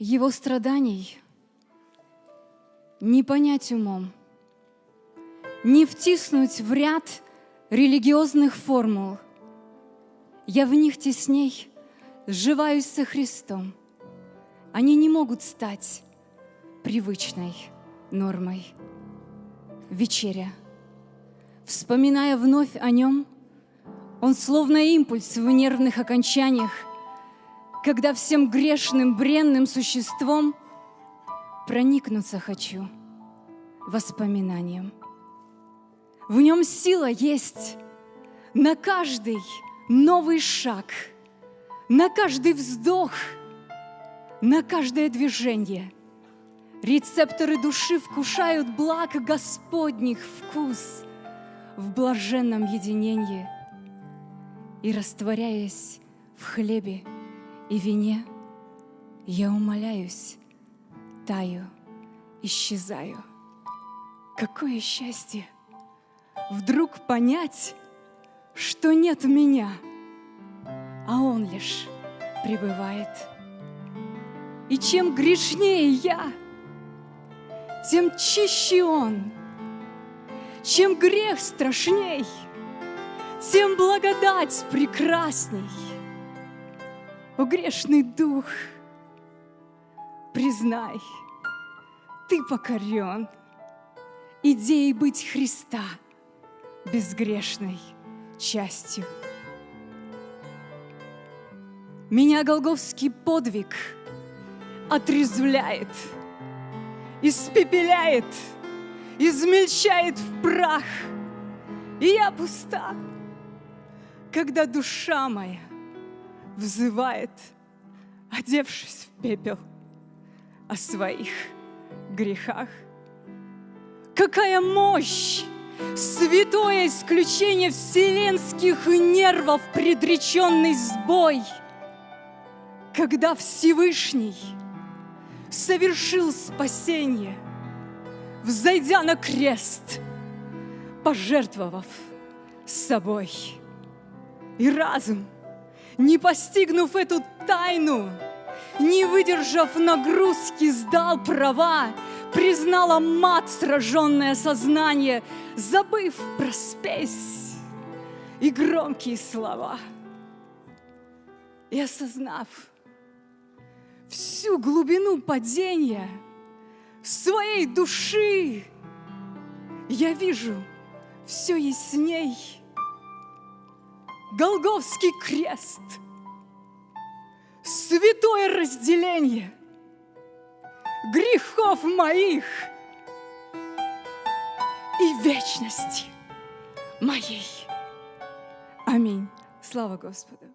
Его страданий не понять умом, не втиснуть в ряд религиозных формул. Я в них тесней сживаюсь со Христом. Они не могут стать привычной нормой. Вечеря. Вспоминая вновь о нем, он словно импульс в нервных окончаниях, когда всем грешным, бренным существом проникнуться хочу воспоминанием. В нем сила есть на каждый новый шаг, на каждый вздох, на каждое движение. Рецепторы души вкушают благ Господних вкус в блаженном единении и, растворяясь в хлебе и вине, я умоляюсь, таю, исчезаю. Какое счастье! Вдруг понять, что нет меня, а Он лишь пребывает. И чем грешнее я, тем чище Он. Чем грех страшней, тем благодать прекрасней. О, грешный дух, признай, ты покорен идеей быть Христа безгрешной частью. Меня голговский подвиг отрезвляет, испепеляет, измельчает в прах, и я пуста, когда душа моя взывает, одевшись в пепел, о своих грехах. Какая мощь! Святое исключение вселенских нервов, предреченный сбой, когда Всевышний совершил спасение, взойдя на крест, пожертвовав собой. И разум, не постигнув эту тайну, не выдержав нагрузки, сдал права, признала мат сраженное сознание, забыв про спесь и громкие слова. И осознав всю глубину падения своей души, я вижу все ясней. Голговский крест, святое разделение грехов моих и вечности моей. Аминь. Слава Господу.